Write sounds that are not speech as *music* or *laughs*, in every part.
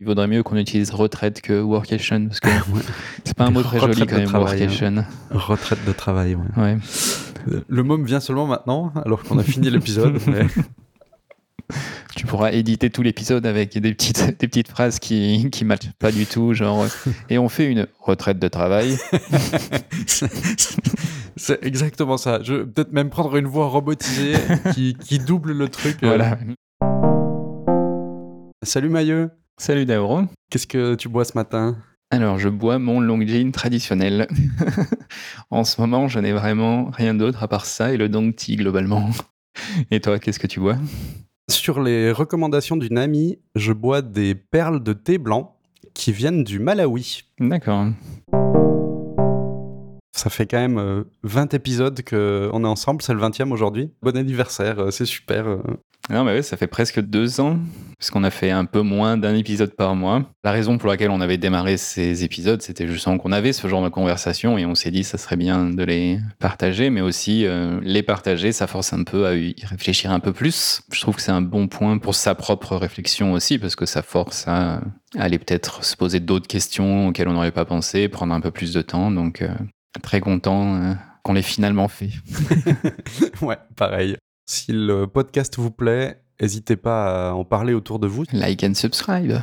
Il vaudrait mieux qu'on utilise retraite que workation, parce que c'est pas un mot très joli quand même, workation. Retraite de travail, ouais. Ouais. Le mot me vient seulement maintenant, alors qu'on a fini l'épisode. *laughs* mais- Tu pourras éditer tout l'épisode avec des petites, des petites phrases qui qui matchent pas du tout, genre et on fait une retraite de travail. *laughs* C'est exactement ça. Je vais peut-être même prendre une voix robotisée qui, qui double le truc. Voilà. Salut Mailleux, Salut Dauro. qu'est-ce que tu bois ce matin? Alors, je bois mon Longjin traditionnel. *laughs* en ce moment, je n'ai vraiment rien d'autre à part ça et le Dong Tea globalement. *laughs* Et toi, qu'est-ce que tu bois? Sur les recommandations d'une amie, je bois des perles de thé blanc qui viennent du Malawi. D'accord. Ça fait quand même euh, 20 épisodes qu'on est ensemble, c'est le 20e aujourd'hui. Bon anniversaire, euh, c'est super. euh. Non, mais ouais, ça fait presque deux ans, parce qu'on a fait un peu moins d'un épisode par mois. La raison pour laquelle on avait démarré ces épisodes, c'était justement qu'on avait ce genre de conversation et on s'est dit ça serait bien de les partager, mais aussi euh, les partager, ça force un peu à y réfléchir un peu plus. Je trouve que c'est un bon point pour sa propre réflexion aussi, parce que ça force à aller peut-être se poser d'autres questions auxquelles on n'aurait pas pensé, prendre un peu plus de temps. Donc, euh, très content euh, qu'on l'ait finalement fait. *laughs* ouais, pareil. Si le podcast vous plaît, n'hésitez pas à en parler autour de vous, Like and subscribe.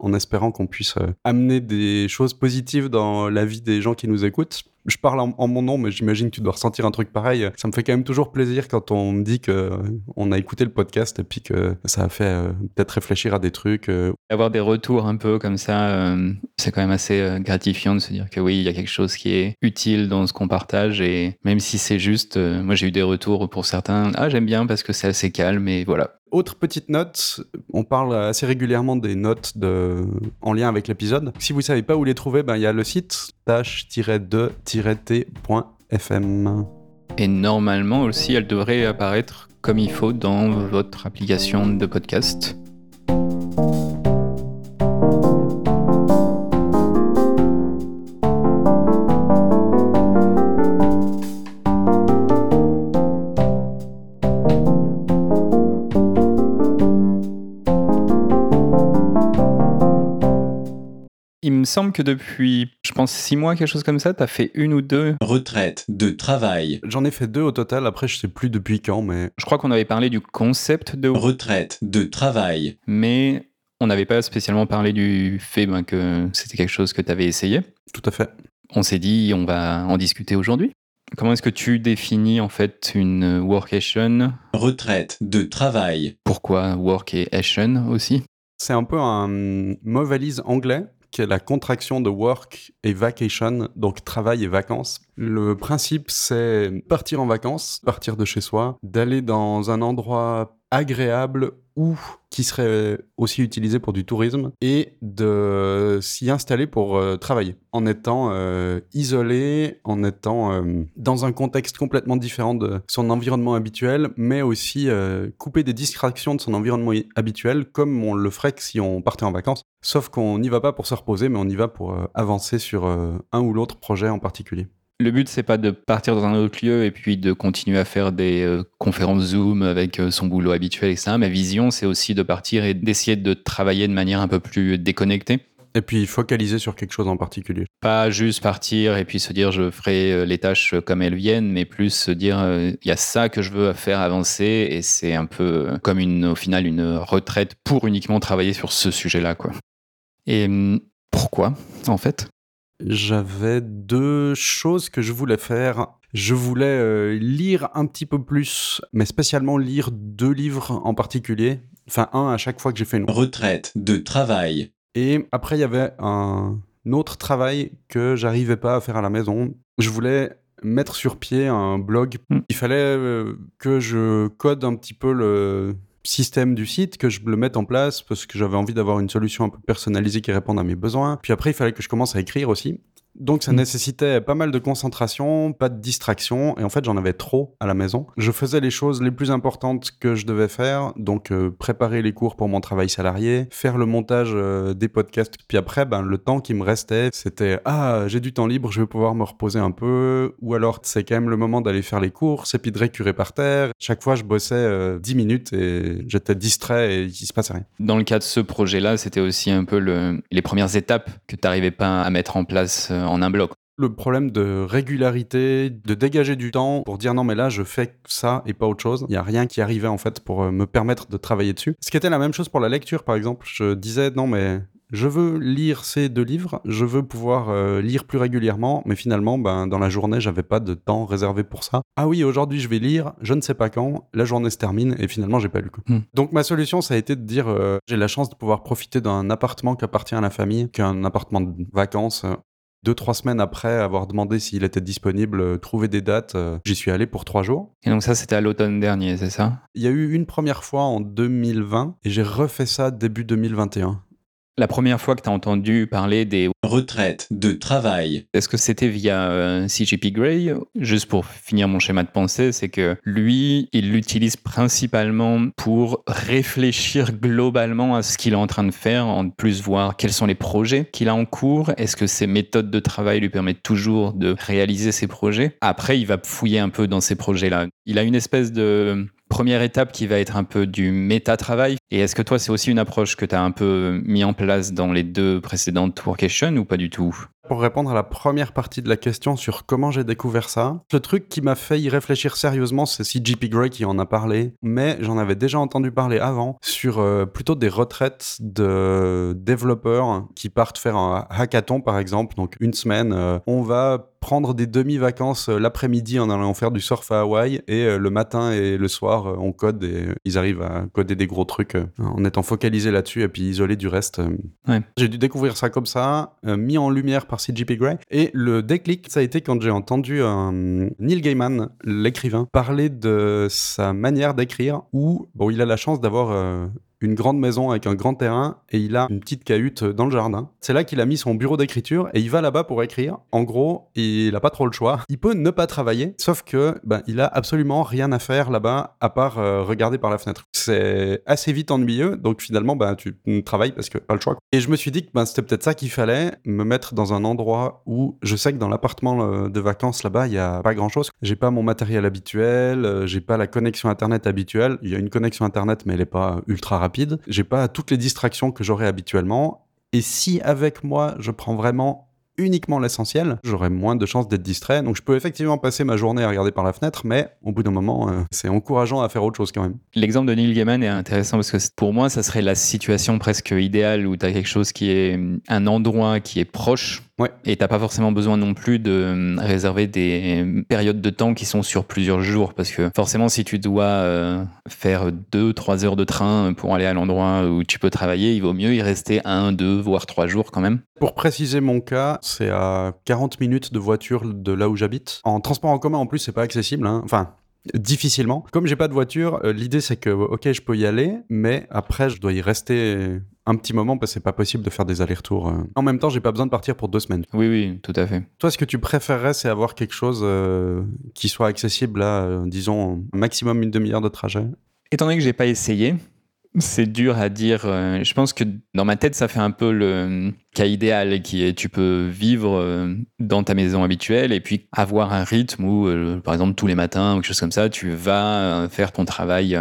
en espérant qu'on puisse euh, amener des choses positives dans la vie des gens qui nous écoutent. Je parle en, mon nom, mais j'imagine que tu dois ressentir un truc pareil. Ça me fait quand même toujours plaisir quand on me dit que euh, a écouté le podcast et puis que ça a fait euh, peut-être réfléchir à des trucs. euh, Avoir des retours un peu comme ça, c'est quand même assez gratifiant de se dire que oui, il y a quelque chose qui est utile dans ce qu'on partage et même si c'est juste, moi j'ai eu des retours pour certains, ah j'aime bien parce que c'est assez calme et voilà. Autre petite note, on parle assez régulièrement des notes en lien avec l'épisode. Si vous savez pas où les trouver, ben, il y a le site tâche-2-t.fm. Et normalement aussi, elle devrait apparaître comme il faut dans votre application de podcast. Semble que depuis, je pense, six mois, quelque chose comme ça, tu as fait une ou deux. Retraite de travail. J'en ai fait deux au total, après je sais plus depuis quand, mais Je crois qu'on avait parlé du concept de Retraite de travail. mais on n'avait pas spécialement parlé du fait ben, que c'était quelque chose que tu avais essayé. tout à fait. On s'est dit, on va en discuter aujourd'hui. Comment est-ce que tu définis en fait une workation? Retraite de travail. Pourquoi work et aussi? C'est un peu un mot valise anglais qui est la contraction de work et vacation, donc travail et vacances. Le principe, c'est partir en vacances, partir de chez soi, d'aller dans un endroit agréable ou qui serait aussi utilisé pour du tourisme et de s'y installer pour euh, travailler en étant euh, isolé, en étant euh, dans un contexte complètement différent de son environnement habituel, mais aussi euh, couper des distractions de son environnement habituel comme on le ferait si on partait en vacances. Sauf qu'on n'y va pas pour se reposer, mais on y va pour euh, avancer sur euh, un ou l'autre projet en particulier. Le but, c'est pas de partir dans un autre lieu et puis de continuer à faire des euh, conférences Zoom avec euh, son boulot habituel, etc. Ma vision, c'est aussi de partir et d'essayer de travailler de manière un peu plus déconnectée. Et puis focaliser sur quelque chose en particulier. Pas juste partir et puis se dire je ferai euh, les tâches comme elles viennent, mais plus se dire il y a ça que je veux faire avancer et c'est un peu comme une, au final une retraite pour uniquement travailler sur ce sujet-là. quoi. Et hum, pourquoi en fait? J'avais deux choses que je voulais faire. Je voulais euh, lire un petit peu plus, mais spécialement lire deux livres en particulier. Enfin, un à chaque fois que j'ai fait une Retraite de travail. Et après, il y avait un autre travail que j'arrivais pas à faire à la maison. Je voulais mettre sur pied un blog. Mm. Il fallait euh, que je code un petit peu le système du site, que je le mette en place parce que j'avais envie d'avoir une solution un peu personnalisée qui réponde à mes besoins. Puis après, il fallait que je commence à écrire aussi. Donc ça Mm. nécessitait pas mal de concentration, pas de distraction, et en fait j'en avais trop à la maison. Je faisais les choses les plus importantes que je devais faire, donc euh, préparer les cours pour mon travail salarié, faire le montage euh, des podcasts, puis après ben, le temps qui me restait c'était ah j'ai du temps libre, je vais pouvoir me reposer un peu, ou alors c'est quand même le moment d'aller faire les courses, et puis de récurer par terre. Chaque fois je bossais euh, 10 minutes et j'étais distrait et il se passait rien. Dans le cas de ce projet-là, c'était aussi un peu le- les premières étapes que tu n'arrivais pas à mettre en place euh, en un bloc. le problème de régularité, de dégager du temps pour dire non mais là je fais ça et pas autre chose. Il y a rien qui arrivait en fait pour euh, me permettre de travailler dessus. Ce qui était la même chose pour la lecture par exemple. Je disais non mais je veux lire ces deux livres, je veux pouvoir euh, lire plus régulièrement, mais finalement, ben, dans la journée, j'avais pas de temps réservé pour ça. Ah oui, aujourd'hui, je vais lire, je ne sais pas quand, la journée se termine, et finalement, j'ai pas lu. quoi. Hmm. Donc, ma solution, ça a été de dire, euh, j'ai la chance de pouvoir profiter d'un appartement qui appartient à la famille, qu'un appartement de vacances. euh, Deux, trois semaines après avoir demandé s'il était disponible, euh, trouver des dates, euh, j'y suis allé pour trois jours. Et donc ça, c'était à l'automne dernier, c'est ça? Il y a eu une première fois en 2020, et j'ai refait ça début 2021. La première fois que tu as entendu parler des... Retraite de travail. Est-ce que c'était via euh, CGP Grey Juste pour finir mon schéma de pensée, c'est que lui, il l'utilise principalement pour réfléchir globalement à ce qu'il est en train de faire, en plus voir quels sont les projets qu'il a en cours, est-ce que ses méthodes de travail lui permettent toujours de réaliser ses projets? Après, il va fouiller un peu dans ces projets-là. Il a une espèce de première étape qui va être un peu du méta-travail. Et est-ce que toi, c'est aussi une approche que tu as un peu mis en place dans les deux précédentes Workation ou pas du tout? Pour répondre à la première partie de la question sur comment j'ai découvert ça, le truc qui m'a fait y réfléchir sérieusement, c'est CGP Grey qui en a parlé, mais j'en avais déjà entendu parler avant sur euh, plutôt des retraites de développeurs qui partent faire un hackathon par exemple, donc une semaine, euh, on va prendre des demi-vacances euh, l'après-midi en allant faire du surf à Hawaï et euh, le matin et le soir euh, on code et ils arrivent à coder des gros trucs en étant focalisés là-dessus et puis isolés du reste. Ouais. J'ai dû découvrir ça comme ça, mis en lumière par CGP Grey et le déclic ça a été quand j'ai entendu Neil Gaiman, l'écrivain, parler de sa manière d'écrire où bon il a la chance d'avoir euh, une grande maison avec un grand terrain et il a une petite cahute dans le jardin. C'est là qu'il a mis son bureau d'écriture et il va là-bas pour écrire. En gros, il a pas trop le choix. *laughs* Il peut ne pas travailler, sauf que ben, il a absolument rien à faire là-bas à part euh, regarder par la fenêtre. C'est assez vite ennuyeux, donc finalement ben, tu travailles parce que pas le choix. Et je me suis dit que ben, c'était peut-être ça qu'il fallait, me mettre dans un endroit où je sais que dans l'appartement euh, de vacances là-bas, il y a pas grand-chose. J'ai pas mon matériel habituel, euh, j'ai pas la connexion internet habituelle. Il y a une connexion internet, mais elle est pas ultra rapide. J'ai pas toutes les distractions que j'aurais habituellement. Et si avec moi, je prends vraiment uniquement l'essentiel, j'aurai moins de chances d'être distrait. Donc je peux effectivement passer ma journée à regarder par la fenêtre, mais au bout d'un moment, euh, c'est encourageant à faire autre chose quand même. L'exemple de Neil Gaiman est intéressant parce que pour moi, ça serait la situation presque idéale où tu as quelque chose qui est hum, un endroit qui est proche. Ouais. Et t'as pas forcément besoin non plus de hum, réserver des hum, périodes de temps qui sont sur plusieurs jours parce que forcément si tu dois euh, faire deux, trois heures de train pour aller à l'endroit où tu peux travailler, il vaut mieux y rester un, deux, voire trois jours quand même. Pour préciser mon cas, c'est à 40 minutes de voiture de là où j'habite. En transport en commun, en plus, c'est pas accessible. hein. Enfin, difficilement. Comme j'ai pas de voiture, euh, l'idée c'est que, ok, je peux y aller, mais après, je dois y rester un petit moment parce que c'est pas possible de faire des allers-retours. euh. En même temps, j'ai pas besoin de partir pour deux semaines. Oui, oui, tout à fait. Toi, ce que tu préférerais, c'est avoir quelque chose euh, qui soit accessible à, euh, disons, maximum une demi-heure de trajet? Étant donné que j'ai pas essayé, c'est dur à dire. euh, Je pense que dans ma tête, ça fait un peu le cas idéal qui est tu peux vivre euh, dans ta maison habituelle et puis avoir un rythme où, euh, par exemple, tous les matins ou quelque chose comme ça, tu vas faire ton travail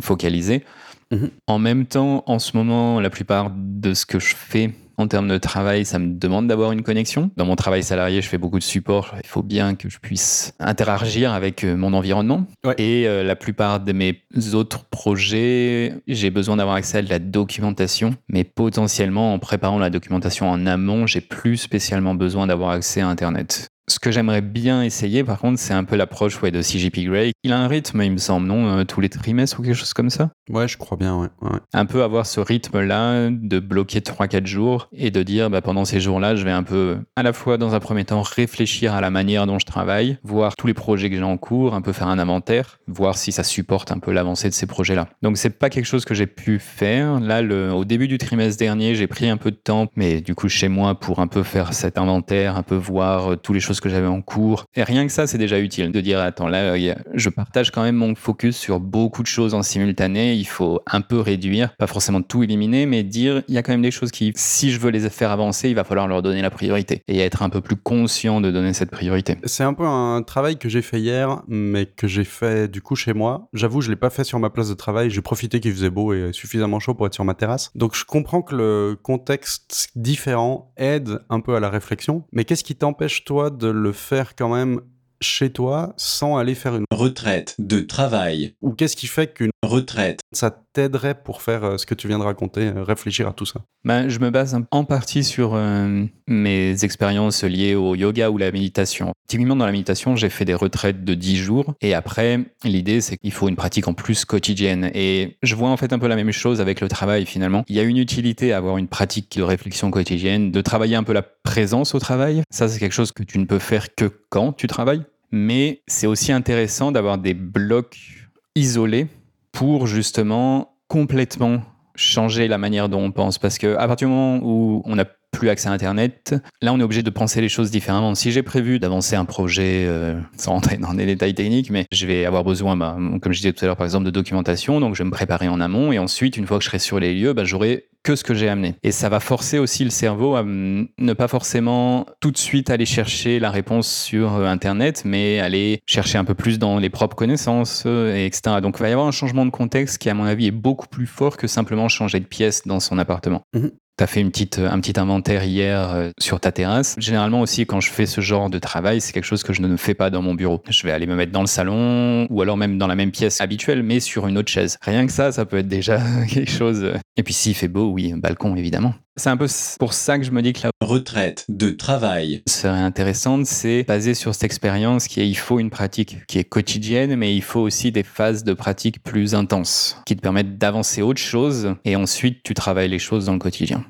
focalisé. Mhm. En même temps, en ce moment, la plupart de ce que je fais en termes de travail, ça me demande d'avoir une connexion. Dans mon travail salarié, je fais beaucoup de support. Il faut bien que je puisse interagir avec euh, mon environnement. Ouais. Et euh, la plupart de mes autres projets, j'ai besoin d'avoir accès à de la documentation. Mais potentiellement, en préparant la documentation en amont, j'ai plus spécialement besoin d'avoir accès à Internet. Ce que j'aimerais bien essayer, par contre, c'est un peu l'approche ouais, de CGP Grey. Il a un rythme, il me semble, non euh, Tous les trimestres ou quelque chose comme ça? Ouais, je crois bien, ouais. ouais. Un peu avoir ce rythme-là, de bloquer 3-4 jours et de dire bah, pendant ces jours-là, je vais un peu, à la fois dans un premier temps, réfléchir à la manière dont je travaille, voir tous les projets que j'ai en cours, un peu faire un inventaire, voir si ça supporte un peu l'avancée de ces projets-là. Donc, c'est pas quelque chose que j'ai pu faire. Là, le, au début du trimestre dernier, j'ai pris un peu de temps, mais du coup, chez moi, pour un peu faire cet inventaire, un peu voir euh, toutes les choses que j'avais en cours. Et rien que ça, c'est déjà utile de dire, attends, là, je partage quand même mon focus sur beaucoup de choses en simultané. Il faut un peu réduire, pas forcément tout éliminer, mais dire, il y a quand même des choses qui, si je veux les faire avancer, il va falloir leur donner la priorité et être un peu plus conscient de donner cette priorité. C'est un peu un travail que j'ai fait hier, mais que j'ai fait du coup chez moi. J'avoue, je l'ai pas fait sur ma place de travail. J'ai profité qu'il faisait beau et suffisamment chaud pour être sur ma terrasse. Donc je comprends que le contexte différent aide un peu à la réflexion. Mais qu'est-ce qui t'empêche toi de le faire quand même chez toi sans aller faire une retraite de travail ou qu'est-ce qui fait qu'une retraite ça t'aiderait pour faire euh, ce que tu viens de raconter, euh, réfléchir à tout ça? Ben, Je me base en partie sur euh, mes expériences liées au yoga ou la méditation. Typiquement, dans la méditation, j'ai fait des retraites de 10 jours et après, l'idée, c'est qu'il faut une pratique en plus quotidienne. Et je vois en fait un peu la même chose avec le travail finalement. Il y a une utilité à avoir une pratique de réflexion quotidienne, de travailler un peu la présence au travail. Ça, c'est quelque chose que tu ne peux faire que quand tu travailles. Mais c'est aussi intéressant d'avoir des blocs isolés pour justement complètement changer la manière dont on pense. Parce qu'à partir du moment où on n'a plus accès à Internet, là on est obligé de penser les choses différemment. Si j'ai prévu d'avancer un projet, euh, sans rentrer dans des détails techniques, mais je vais avoir besoin, bah, comme je disais tout à l'heure par exemple, de documentation, donc je vais me préparer en amont et ensuite, une fois que je serai sur les lieux, bah, j'aurai que ce que j'ai amené. Et ça va forcer aussi le cerveau à ne pas forcément tout de suite aller chercher la réponse sur euh, Internet, mais aller chercher un peu plus dans les propres connaissances, euh, etc. Donc il va y avoir un changement de contexte qui, à mon avis, est beaucoup plus fort que simplement changer de pièce dans son appartement. Mhm. Tu fait une petite, un petit inventaire hier euh, sur ta terrasse. Généralement aussi, quand je fais ce genre de travail, c'est quelque chose que je ne fais pas dans mon bureau. Je vais aller me mettre dans le salon ou alors même dans la même pièce habituelle, mais sur une autre chaise. Rien que ça, ça peut être déjà *laughs* quelque chose. Et puis s'il fait beau, oui, balcon évidemment. C'est un peu pour ça que je me dis que la retraite de travail serait intéressante, c'est basé sur cette expérience qui est il faut une pratique qui est quotidienne, mais il faut aussi des phases de pratique plus intenses qui te permettent d'avancer autre chose et ensuite tu travailles les choses dans le quotidien.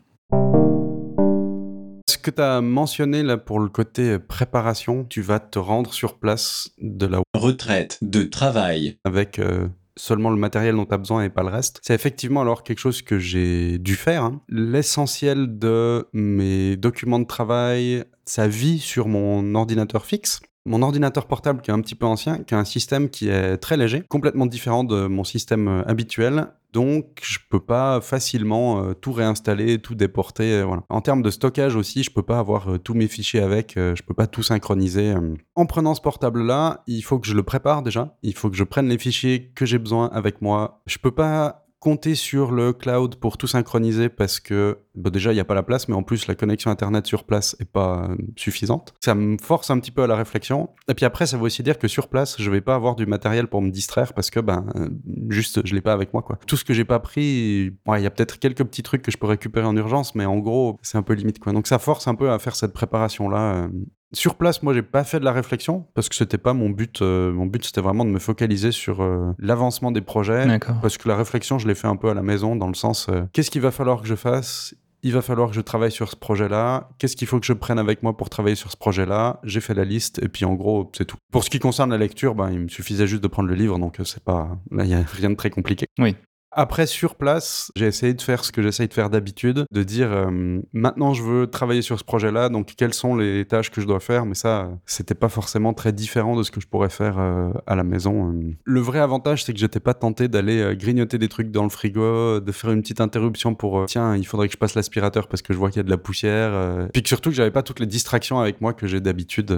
Ce que tu as mentionné là pour le côté préparation, tu vas te rendre sur place de la retraite de travail avec euh, seulement le matériel dont tu as besoin et pas le reste. C'est effectivement alors quelque chose que j'ai dû faire. hein. L'essentiel de mes documents de travail, ça vit sur mon ordinateur fixe. Mon ordinateur portable qui est un petit peu ancien, qui a un système qui est très léger, complètement différent de mon système euh, habituel. Donc, je peux pas facilement euh, tout réinstaller, tout déporter. euh, voilà. En termes de stockage aussi, je peux pas avoir euh, tous mes fichiers avec. je peux pas tout synchroniser. En prenant ce portable-là, il faut que je le prépare déjà. Il faut que je prenne les fichiers que j'ai besoin avec moi. Je peux pas compter sur le cloud pour tout synchroniser parce que bah déjà il n'y a pas la place mais en plus la connexion internet sur place est pas euh, suffisante. Ça me force un petit peu à la réflexion. Et puis après ça veut aussi dire que sur place je vais pas avoir du matériel pour me distraire parce que ben euh, juste je l'ai pas avec moi quoi. Tout ce que j'ai pas pris il y a peut-être quelques petits trucs que je peux récupérer en urgence mais en gros c'est un peu limite quoi. Donc ça force un peu à faire cette préparation là sur place, moi, j'ai pas fait de la réflexion parce que c'était pas mon but. euh, mon but, c'était vraiment de me focaliser sur euh, l'avancement des projets. Parce que la réflexion, je l'ai fait un peu à la maison, dans le sens euh, qu'est-ce qu'il va falloir que je fasse? Il va falloir que je travaille sur ce projet-là. Qu'est-ce qu'il faut que je prenne avec moi pour travailler sur ce projet-là? J'ai fait la liste et puis en gros, c'est tout. Pour ce qui concerne la lecture, ben, il me suffisait juste de prendre le livre, donc c'est pas là, il y a rien de très compliqué. Oui. Après, sur place, j'ai essayé de faire ce que j'essaye de faire d'habitude, de dire euh, maintenant je veux travailler sur ce projet-là, donc quelles sont les tâches que je dois faire, mais ça, c'était pas forcément très différent de ce que je pourrais faire euh, à la maison. euh. Le vrai avantage, c'est que j'étais pas tenté d'aller grignoter des trucs dans le frigo, de faire une petite interruption pour tiens, il faudrait que je passe l'aspirateur parce que je vois qu'il y a de la poussière, puis surtout que j'avais pas toutes les distractions avec moi que j'ai d'habitude.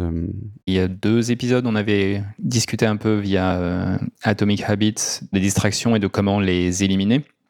Il y a deux épisodes, on avait discuté un peu via Atomic Habits des distractions et de comment les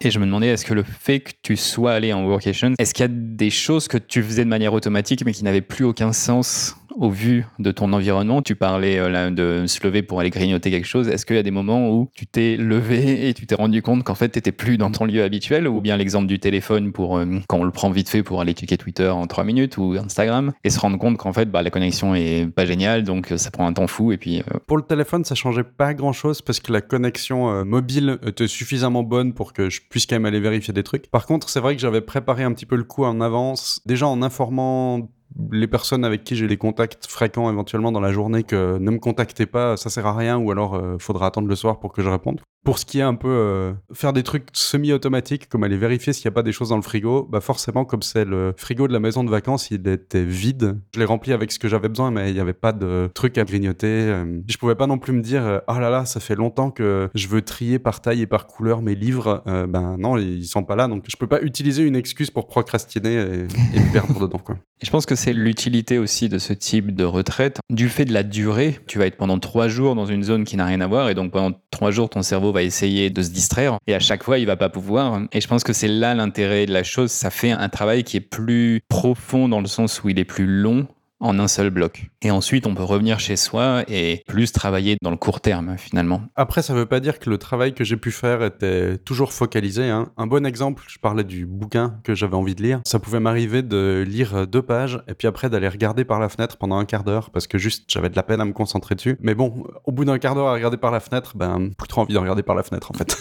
Et je me demandais, est-ce que le fait que tu sois allé en workation, est-ce qu'il y a des choses que tu faisais de manière automatique mais qui n'avaient plus aucun sens au vu de ton environnement Tu parlais euh, de se lever pour aller grignoter quelque chose. Est-ce qu'il y a des moments où tu t'es levé et tu t'es rendu compte qu'en fait, tu n'étais plus dans ton lieu habituel? Ou bien l'exemple du téléphone pour euh, quand on le prend vite fait pour aller checker Twitter en 3 minutes ou Instagram et se rendre compte qu'en fait, bah, la connexion est pas géniale, donc ça prend un temps fou. Et puis, euh, Pour le téléphone, ça changeait pas grand-chose parce que la connexion euh, mobile était suffisamment bonne pour que je puisse quand même aller vérifier des trucs. Par contre, c'est vrai que j'avais préparé un petit peu le coup en avance, déjà en informant les personnes avec qui j'ai les contacts fréquents éventuellement dans la journée que ne me contactez pas, ça sert à rien ou alors euh, faudra attendre le soir pour que je réponde. Pour ce qui est un peu euh, faire des trucs semi-automatiques, comme aller vérifier s'il n'y a pas des choses dans le frigo, bah forcément, comme c'est le frigo de la maison de vacances, il était vide. Je l'ai rempli avec ce que j'avais besoin, mais il n'y avait pas de trucs à grignoter. Euh, Je pouvais pas non plus me dire, oh là là, ça fait longtemps que je veux trier par taille et par couleur mes livres. Ben non, ils sont pas là, donc je peux pas utiliser une excuse pour procrastiner et, et me perdre dedans. Quoi. Je pense que c'est l'utilité aussi de ce type de retraite. Du fait de la durée, tu vas être pendant trois jours dans une zone qui n'a rien à voir, et donc pendant trois jours, ton cerveau va essayer de se distraire, et à chaque fois, il va pas pouvoir. Et je pense que c'est là l'intérêt de la chose. Ça fait un travail qui est plus profond dans le sens où il est plus long en un seul bloc. Et ensuite, on peut revenir chez soi et plus travailler dans le court terme, finalement. Après, ça veut pas dire que le travail que j'ai pu faire était toujours focalisé. hein. Un bon exemple, je parlais du bouquin que j'avais envie de lire. Ça pouvait m'arriver de lire deux pages et puis après d'aller regarder par la fenêtre pendant un quart d'heure parce que juste j'avais de la peine à me concentrer dessus. Mais bon, au bout d'un quart d'heure à regarder par la fenêtre, ben plus trop envie de regarder par la fenêtre en fait.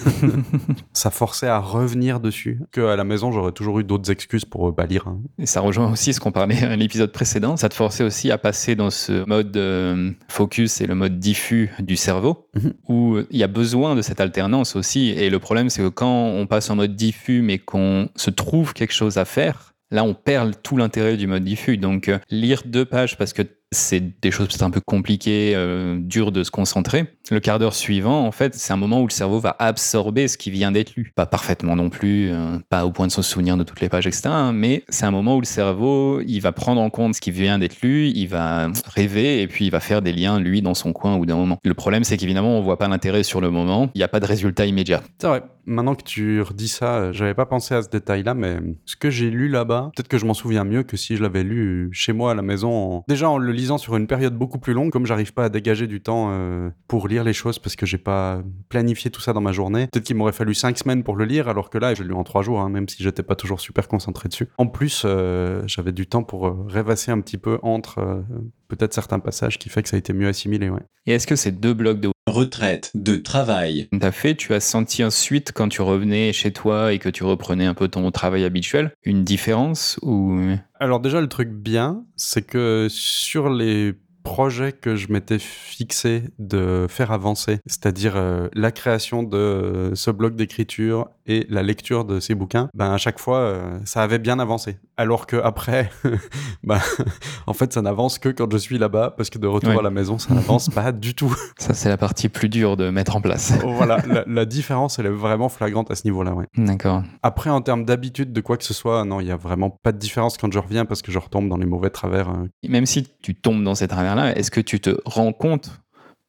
*laughs* ça forçait à revenir dessus. Que à la maison, j'aurais toujours eu d'autres excuses pour euh, pas lire. hein. Et ça rejoint aussi ce qu'on parlait à l'épisode précédent. Ça te forçait aussi à passer dans ce mode euh, focus et le mode diffus du cerveau, Mhm. où il y a besoin de cette alternance aussi. Et le problème, c'est que quand on passe en mode diffus, mais qu'on se trouve quelque chose à faire, là, on perd tout l'intérêt du mode diffus. Donc, euh, lire deux pages parce que c'est des choses peut-être un peu compliquées, euh, dures de se concentrer. Le quart d'heure suivant, en fait, c'est un moment où le cerveau va absorber ce qui vient d'être lu. Pas parfaitement non plus, euh, pas au point de se souvenir de toutes les pages, etc. mais c'est un moment où le cerveau, il va prendre en compte ce qui vient d'être lu, il va rêver et puis il va faire des liens, lui, dans son coin ou d'un moment. Le problème, c'est qu'évidemment, on voit pas l'intérêt sur le moment. Il n'y a pas de résultat immédiat. C'est vrai. Maintenant que tu redis ça, euh, j'avais pas pensé à ce détail-là, mais ce que j'ai lu là-bas, peut-être que je m'en souviens mieux que si je l'avais lu chez moi à la maison. Déjà en le sur une période beaucoup plus longue, comme j'arrive pas à dégager du temps euh, pour lire les choses parce que j'ai pas planifié tout ça dans ma journée. Peut-être qu'il m'aurait fallu cinq semaines pour le lire, alors que là, je l'ai lu en trois jours, hein, même si j'étais pas toujours super concentré dessus. En plus, euh, j'avais du temps pour euh, rêvasser un petit peu entre peut-être certains passages, qui fait que ça a été mieux assimilé. Ouais. Et est-ce que ces deux blocs de retraite de travail, T'as fait, tu as senti ensuite quand tu revenais chez toi et que tu reprenais un peu ton travail habituel, une différence ou Alors déjà, le truc bien, c'est que sur les projets que je m'étais fixé de faire avancer, c'est-à-dire euh, la création de euh, ce bloc d'écriture et la lecture de ces bouquins, ben à chaque fois, euh, ça avait bien avancé. Alors que après, *laughs* ben, *laughs* en fait, ça n'avance que quand je suis là-bas, parce que de retour Ouais. à la maison, ça n'avance *laughs* pas du tout. ça c'est la partie plus dure de mettre en place. voilà, la, la différence, elle est vraiment flagrante à ce niveau-là, ouais. D'accord. Après, en termes d'habitude de quoi que ce soit, non, il y a vraiment pas de différence quand je reviens parce que je retombe dans les mauvais travers. euh, Même si tu tombes dans ces est-ce que tu te rends compte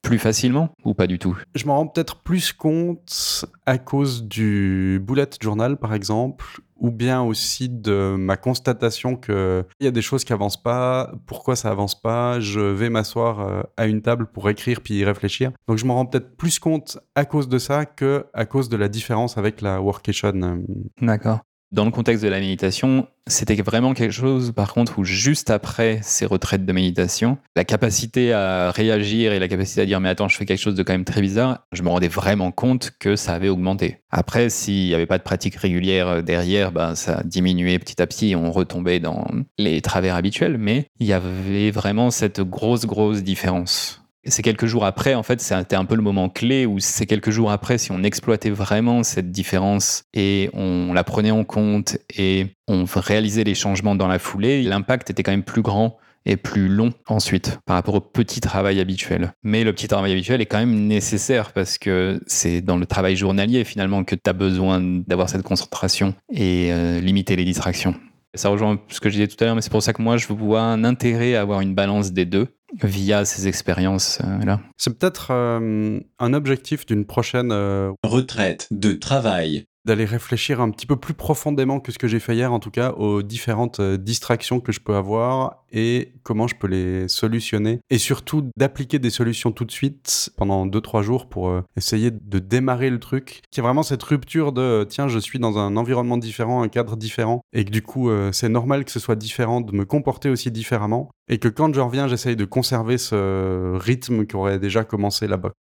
plus facilement ou pas du tout? Je m'en rends peut-être plus compte à cause du bullet journal, par exemple, ou bien aussi de ma constatation que il y a des choses qui avancent pas. Pourquoi ça avance pas Je vais m'asseoir euh, à une table pour écrire puis y réfléchir. Donc je m'en rends peut-être plus compte à cause de ça que à cause de la différence avec la workation. euh. D'accord. Dans le contexte de la méditation, c'était vraiment quelque chose, par contre, où juste après ces retraites de méditation, la capacité à réagir et la capacité à dire mais attends, je fais quelque chose de quand même très bizarre, je me rendais vraiment compte que ça avait augmenté. Après, s'il n'y avait pas de pratique régulière euh, derrière, ben, ça diminuait petit à petit et on retombait dans les travers habituels, mais il y avait vraiment cette grosse, grosse différence. C'est quelques jours après, en fait, c'était un peu le moment clé où c'est quelques jours après, si on exploitait vraiment cette différence et on la prenait en compte et on réalisait les changements dans la foulée, l'impact était quand même plus grand et plus long ensuite par rapport au petit travail habituel. Mais le petit travail habituel est quand même nécessaire parce que c'est dans le travail journalier finalement que tu as besoin d'avoir cette concentration et euh, limiter les distractions. Ça rejoint ce que je disais tout à l'heure, mais c'est pour ça que moi je vois un intérêt à avoir une balance des deux via ces expériences-là. C'est peut-être euh, un objectif d'une prochaine euh, retraite de travail, d'aller réfléchir un petit peu plus profondément que ce que j'ai fait hier, en tout cas, aux différentes euh, distractions que je peux avoir et comment je peux les solutionner. Et surtout, d'appliquer des solutions tout de suite pendant 2-3 jours pour euh, essayer de démarrer le truc. Qui est vraiment cette rupture de euh, tiens, je suis dans un environnement différent, un cadre différent, et que du coup, c'est normal que ce soit différent, de me comporter aussi différemment. Et que quand je reviens, j'essaye de conserver ce rythme qui aurait déjà commencé là-bas.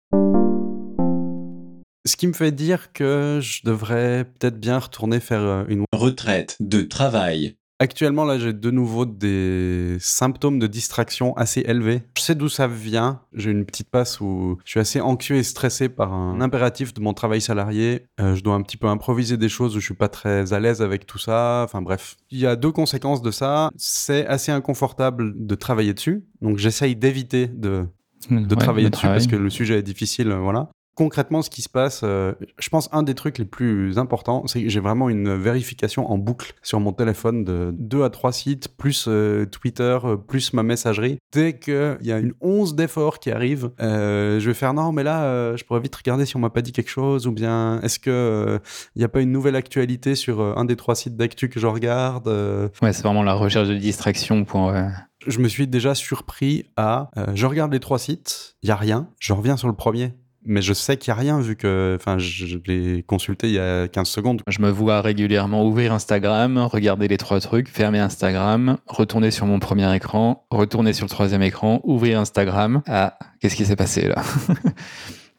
Ce qui me fait dire que je devrais peut-être bien retourner faire euh, une retraite de travail. Actuellement, là, j'ai de nouveau des symptômes de distraction assez élevés. Je sais d'où ça vient. J'ai une petite passe où je suis assez anxieux et stressé par un impératif de mon travail salarié. Euh, je dois un petit peu improviser des choses où je suis pas très à l'aise avec tout ça. Enfin bref, il y a deux conséquences de ça. C'est assez inconfortable de travailler dessus. Donc j'essaye d'éviter de de travailler dessus parce que le sujet est difficile, voilà concrètement, ce qui se passe, euh, je pense un des trucs les plus importants, c'est que j'ai vraiment une vérification en boucle sur mon téléphone de deux à trois sites, plus euh, Twitter, euh, plus ma messagerie. Dès qu'il y a une once d'efforts qui arrive, je vais faire non, mais là, je pourrais vite regarder si on m'a pas dit quelque chose, ou bien est-ce que il n'y a pas une nouvelle actualité sur un des trois sites d'actu que je regarde. Ouais, c'est vraiment la recherche de distraction pour je me suis déjà surpris à je regarde les trois sites, il y a rien, je reviens sur le premier mais je sais qu'il n'y a rien vu que enfin, je, l'ai consulté il y a 15 secondes. Je me vois régulièrement ouvrir Instagram, regarder les trois trucs, fermer Instagram, retourner sur mon premier écran, retourner sur le troisième écran, ouvrir Instagram. Ah, qu'est-ce qui s'est passé là? *laughs*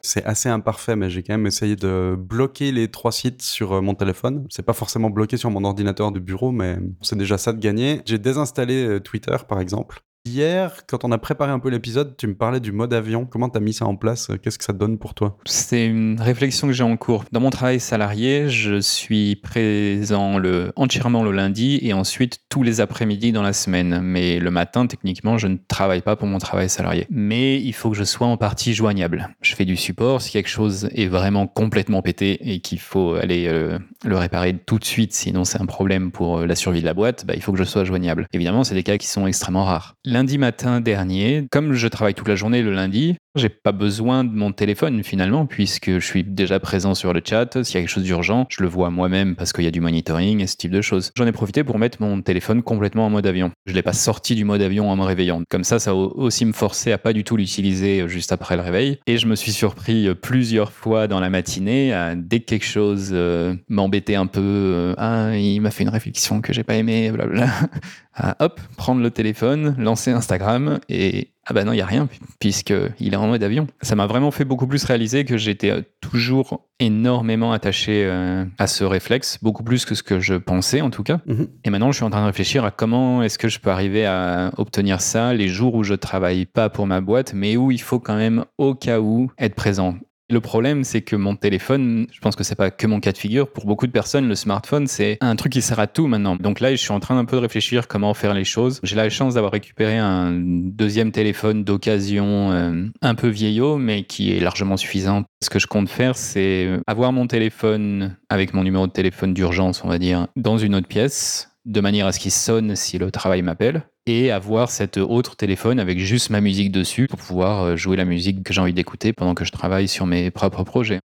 C'est assez imparfait, mais j'ai quand même essayé de bloquer les trois sites sur euh, mon téléphone. C'est pas forcément bloqué sur mon ordinateur de bureau, mais c'est déjà ça de gagner. J'ai désinstallé euh, Twitter, par exemple. Hier, quand on a préparé un peu l'épisode, tu me parlais du mode avion. Comment tu as mis ça en place? Qu'est-ce que ça donne pour toi? C'est une réflexion que j'ai en cours. Dans mon travail salarié, je suis présent le, entièrement le lundi et ensuite tous les après-midi dans la semaine. Mais le matin, techniquement, je ne travaille pas pour mon travail salarié. Mais il faut que je sois en partie joignable. Je fais du support. Si quelque chose est vraiment complètement pété et qu'il faut aller euh, le réparer tout de suite, sinon c'est un problème pour euh, la survie de la boîte, bah, il faut que je sois joignable. Évidemment, c'est des cas qui sont extrêmement rares lundi matin dernier, comme je travaille toute la journée le lundi, j'ai pas besoin de mon téléphone finalement, puisque je suis déjà présent sur le chat. S'il y a quelque chose d'urgent, je le vois moi-même parce qu'il y a du monitoring et ce type de choses. J'en ai profité pour mettre mon téléphone complètement en mode avion. Je l'ai pas sorti du mode avion en me réveillant. Comme ça, ça a aussi me forcé à pas du tout l'utiliser juste après le réveil. Et je me suis surpris plusieurs fois dans la matinée, à, dès que quelque chose euh, m'embêtait un peu, euh, ah, il m'a fait une réflexion que j'ai pas aimée, blablabla. hop, prendre le téléphone, lancer Instagram et ah bah non, il y a rien puisqu'il est en mode avion. Ça m'a vraiment fait beaucoup plus réaliser que j'étais euh, toujours énormément attaché euh, à ce réflexe, beaucoup plus que ce que je pensais en tout cas. Mhm. Et maintenant, je suis en train de réfléchir à comment est-ce que je peux arriver à obtenir ça les jours où je travaille pas pour ma boîte, mais où il faut quand même au cas où être présent. Le problème, c'est que mon téléphone, je pense que c'est pas que mon cas de figure. Pour beaucoup de personnes, le smartphone, c'est un truc qui sert à tout maintenant. Donc là, je suis en train d'un peu de réfléchir comment faire les choses. J'ai la chance d'avoir récupéré un deuxième téléphone d'occasion euh, un peu vieillot, mais qui est largement suffisant. Ce que je compte faire, c'est avoir mon téléphone avec mon numéro de téléphone d'urgence, on va dire, dans une autre pièce de manière à ce qu'il sonne si le travail m'appelle, et avoir cet autre téléphone avec juste ma musique dessus pour pouvoir euh, jouer la musique que j'ai envie d'écouter pendant que je travaille sur mes propres projets.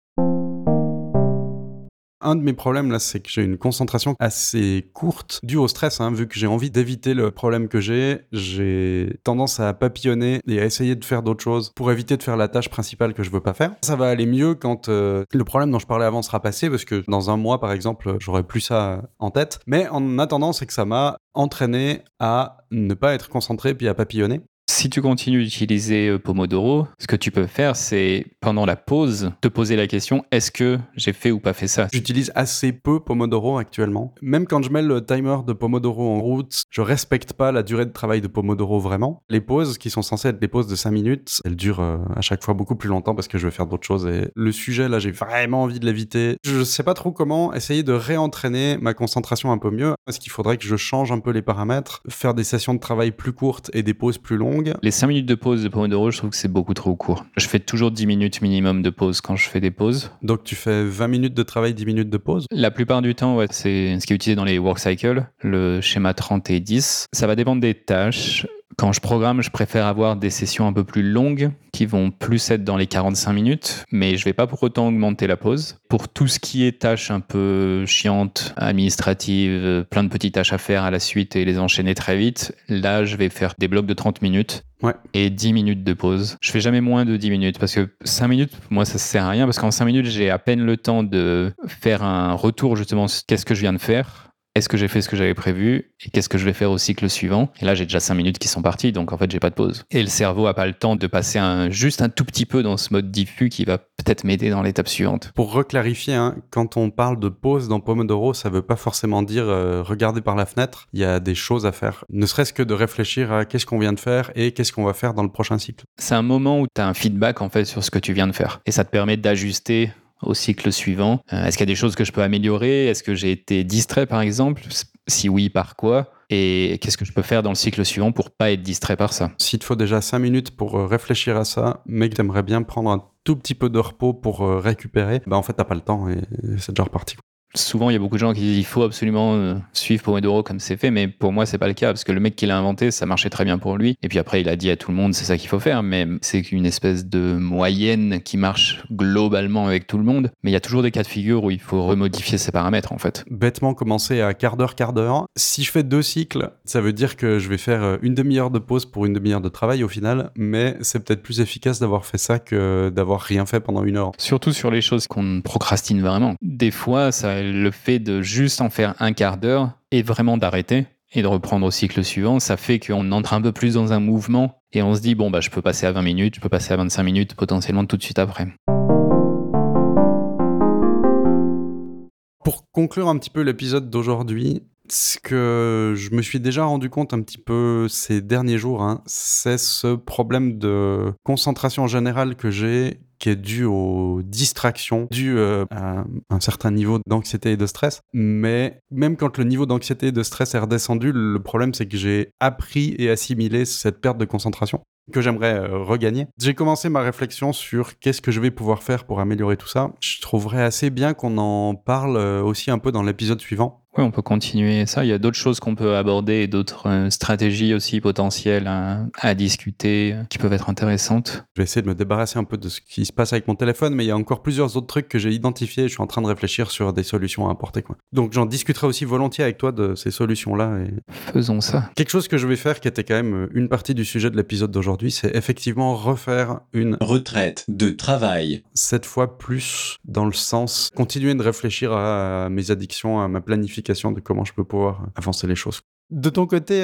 Un de mes problèmes là, c'est que j'ai une concentration assez courte due au stress, hein, vu que j'ai envie d'éviter le problème que j'ai. J'ai tendance à papillonner et à essayer de faire d'autres choses pour éviter de faire la tâche principale que je veux pas faire. Ça va aller mieux quand euh, le problème dont je parlais avant sera passé, parce que dans un mois, par exemple, j'aurai plus ça en tête. Mais en attendant, c'est que ça m'a entraîné à ne pas être concentré puis à papillonner. Si tu continues d'utiliser euh, Pomodoro, ce que tu peux faire, c'est pendant la pause, te poser la question est-ce que j'ai fait ou pas fait ça? J'utilise assez peu Pomodoro actuellement. Même quand je mets le timer de Pomodoro en route, je respecte pas la durée de travail de Pomodoro vraiment. Les pauses, qui sont censées être des pauses de 5 minutes, elles durent euh, à chaque fois beaucoup plus longtemps parce que je vais faire d'autres choses. Et le sujet, là, j'ai vraiment envie de l'éviter. Je sais pas trop comment essayer de réentraîner ma concentration un peu mieux. Est-ce qu'il faudrait que je change un peu les paramètres, faire des sessions de travail plus courtes et des pauses plus longues? Les 5 minutes de pause de Pomodoro, je trouve que c'est beaucoup trop court. Je fais toujours 10 minutes minimum de pause quand je fais des pauses. Donc tu fais 20 minutes de travail, 10 minutes de pause? La plupart du temps, ouais, c'est ce qui est utilisé dans les work cycles, le schéma 30 et 10. Ça va dépendre des tâches. Quand je programme, je préfère avoir des sessions un peu plus longues qui vont plus être dans les 45 minutes, mais je vais pas pour autant augmenter la pause. Pour tout ce qui est tâches un peu chiantes, administratives, plein de petites tâches à faire à la suite et les enchaîner très vite, là, je vais faire des blocs de 30 minutes Ouais. et 10 minutes de pause. Je fais jamais moins de 10 minutes parce que 5 minutes, moi, ça sert à rien parce qu'en 5 minutes, j'ai à peine le temps de faire un retour justement sur qu'est-ce que je viens de faire. Est-ce que j'ai fait ce que j'avais prévu et qu'est-ce que je vais faire au cycle suivant? Et là, j'ai déjà 5 minutes qui sont parties, donc en fait, j'ai pas de pause. Et le cerveau a pas le temps de passer un, juste un tout petit peu dans ce mode diffus qui va peut-être m'aider dans l'étape suivante. Pour reclarifier, hein, quand on parle de pause dans Pomodoro, ça veut pas forcément dire euh, regarder par la fenêtre. Il y a des choses à faire. Ne serait-ce que de réfléchir à qu'est-ce qu'on vient de faire et qu'est-ce qu'on va faire dans le prochain cycle. C'est un moment où tu as un feedback en fait sur ce que tu viens de faire. Et ça te permet d'ajuster au cycle suivant. Euh, Est-ce qu'il y a des choses que je peux améliorer? Est-ce que j'ai été distrait par exemple? Si oui, par quoi? Et qu'est-ce que je peux faire dans le cycle suivant pour pas être distrait par ça? S'il te faut déjà 5 minutes pour euh, réfléchir à ça, mais que t'aimerais bien prendre un tout petit peu de repos pour euh, récupérer, bah en fait t'as pas le temps et c'est déjà reparti. Souvent, il y a beaucoup de gens qui disent il faut absolument euh, suivre Pomodoro comme c'est fait, mais pour moi, c'est pas le cas parce que le mec qui l'a inventé, ça marchait très bien pour lui. Et puis après, il a dit à tout le monde c'est ça qu'il faut faire, mais c'est une espèce de moyenne qui marche globalement avec tout le monde. Mais il y a toujours des cas de figure où il faut remodifier ses paramètres en fait. Bêtement commencer à quart d'heure, quart d'heure. Si je fais deux cycles, ça veut dire que je vais faire euh, une demi-heure de pause pour une demi-heure de travail au final, mais c'est peut-être plus efficace d'avoir fait ça que d'avoir rien fait pendant une heure. Surtout sur les choses qu'on procrastine vraiment. Des fois, ça, le fait de juste en faire un quart d'heure et vraiment d'arrêter et de reprendre au cycle suivant, ça fait qu'on entre un peu plus dans un mouvement et on se dit, bon, bah, je peux passer à 20 minutes, je peux passer à 25 minutes, potentiellement tout de suite après. Pour conclure un petit peu l'épisode d'aujourd'hui, ce que je me suis déjà rendu compte un petit peu ces derniers jours, hein, c'est ce problème de concentration générale que j'ai qui est dû aux distractions, dû euh, à un certain niveau d'anxiété et de stress. Mais même quand le niveau d'anxiété et de stress est redescendu, le problème c'est que j'ai appris et assimilé cette perte de concentration que j'aimerais euh, regagner. J'ai commencé ma réflexion sur qu'est-ce que je vais pouvoir faire pour améliorer tout ça. Je trouverais assez bien qu'on en parle euh, aussi un peu dans l'épisode suivant. Oui, on peut continuer ça. Il y a d'autres choses qu'on peut aborder et d'autres euh, stratégies aussi potentielles à, à discuter euh, qui peuvent être intéressantes. Je vais essayer de me débarrasser un peu de ce qui se passe avec mon téléphone, mais il y a encore plusieurs autres trucs que j'ai identifiés. Je suis en train de réfléchir sur des solutions à apporter. Quoi. Donc j'en discuterai aussi volontiers avec toi de ces solutions-là. Et... Faisons ça. Quelque chose que je vais faire qui était quand même une partie du sujet de l'épisode d'aujourd'hui, c'est effectivement refaire une retraite de travail, cette fois plus dans le sens continuer de réfléchir à mes addictions, à ma planification de comment je peux pouvoir avancer les choses. De ton côté,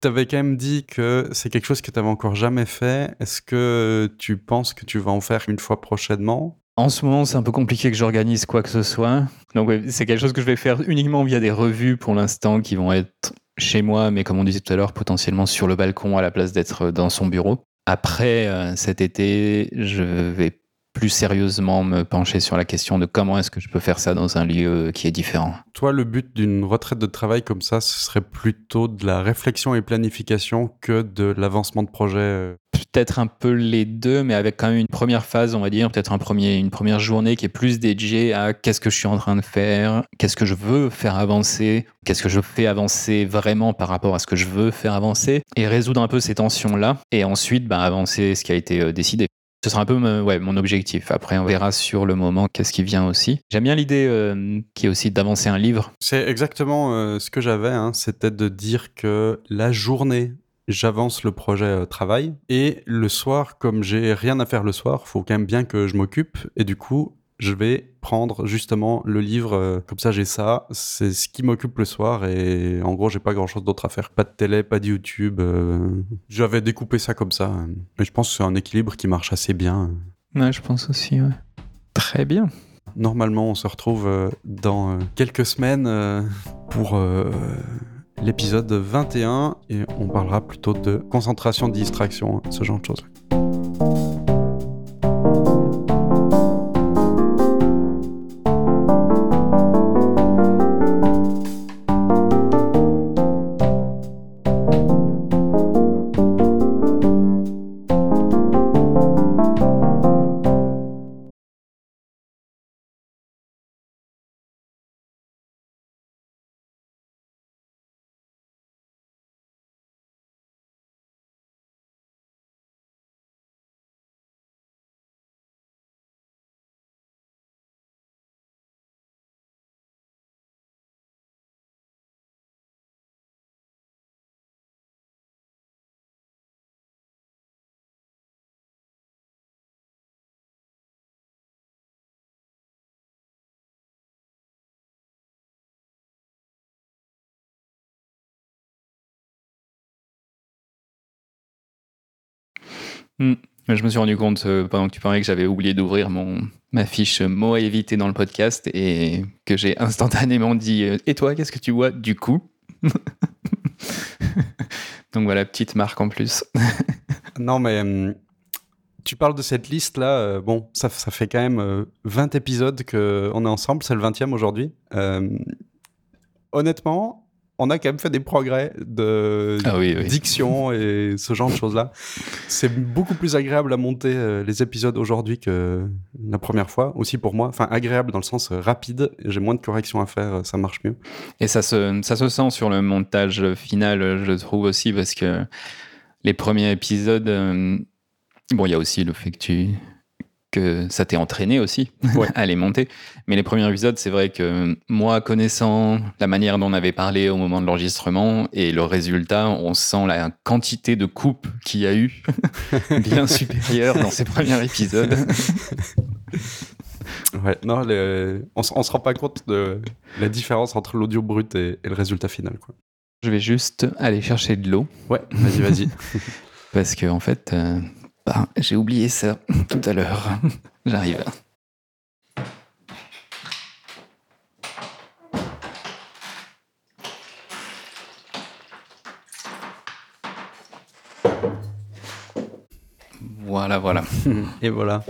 tu avais quand même dit que c'est quelque chose que tu n'avais encore jamais fait. Est-ce que tu penses que tu vas en faire une fois prochainement? En ce moment, c'est un peu compliqué que j'organise quoi que ce soit. Donc, ouais, c'est quelque chose que je vais faire uniquement via des revues pour l'instant qui vont être chez moi, mais comme on disait tout à l'heure, potentiellement sur le balcon à la place d'être dans son bureau. Après euh, cet été, je vais plus sérieusement me pencher sur la question de comment est-ce que je peux faire ça dans un lieu qui est différent. Toi, le but d'une retraite de travail comme ça, ce serait plutôt de la réflexion et planification que de l'avancement de projet euh? Peut-être un peu les deux, mais avec quand même une première phase, on va dire, peut-être un premier, une première journée qui est plus dédiée à qu'est-ce que je suis en train de faire, qu'est-ce que je veux faire avancer, qu'est-ce que je fais avancer vraiment par rapport à ce que je veux faire avancer, et résoudre un peu ces tensions-là, et ensuite bah, avancer ce qui a été euh, décidé. Ce sera un peu me- ouais, mon objectif. Après, on verra sur le moment qu'est-ce qui vient aussi. J'aime bien l'idée euh, qui est aussi d'avancer un livre. C'est exactement euh, ce que j'avais, hein, c'était de dire que la journée, j'avance le projet euh, travail, et le soir, comme j'ai rien à faire le soir, faut quand même bien que je m'occupe, et du coup, je vais prendre justement le livre, euh, comme ça j'ai ça, c'est ce qui m'occupe le soir, et en gros, j'ai pas grand chose d'autre à faire. Pas de télé, pas de YouTube, euh, j'avais découpé ça comme ça, euh, et je pense que c'est un équilibre qui marche assez bien. Ouais, je pense aussi. ouais. Très bien. Normalement, on se retrouve euh, dans quelques semaines pour l'épisode 21 et on parlera plutôt de concentration, distraction, ce genre de choses. Je me suis rendu compte euh, pendant que tu parlais que j'avais oublié d'ouvrir mon ma fiche mots à éviter dans le podcast et que j'ai instantanément dit euh, et toi qu'est-ce que tu vois du coup *laughs* Donc voilà petite marque en plus. *laughs* non mais hum, tu parles de cette liste là, euh, bon ça, ça, fait quand même 20 épisodes qu'on est ensemble, c'est le 20e aujourd'hui. honnêtement, on a quand même fait des progrès de ah diction et ce genre de choses-là. C'est beaucoup plus agréable à monter euh, les épisodes aujourd'hui que la première fois, aussi pour moi. Enfin, agréable dans le sens euh, rapide, j'ai moins de corrections à faire, euh, ça marche mieux. Et ça se, ça se sent sur le montage final, je trouve aussi, parce que les premiers épisodes, bon, il y a aussi le fait que tu que ça t'est entraîné aussi *laughs* à les monter. Mais les premiers épisodes, c'est vrai que moi, connaissant la manière dont on avait parlé au moment de l'enregistrement et le résultat, on sent la quantité de coupes qu'il y a eu *laughs* bien supérieure dans ces premiers épisodes. *laughs* Ouais, non, on, on, se rend pas compte de la différence entre l'audio brut et, le résultat final. Quoi. Je vais juste aller chercher de l'eau. Ouais, vas-y, vas-y. Parce que en fait, euh, bah, j'ai oublié ça *laughs* tout à l'heure. *laughs* J'arrive. Voilà, voilà. *laughs* Et voilà.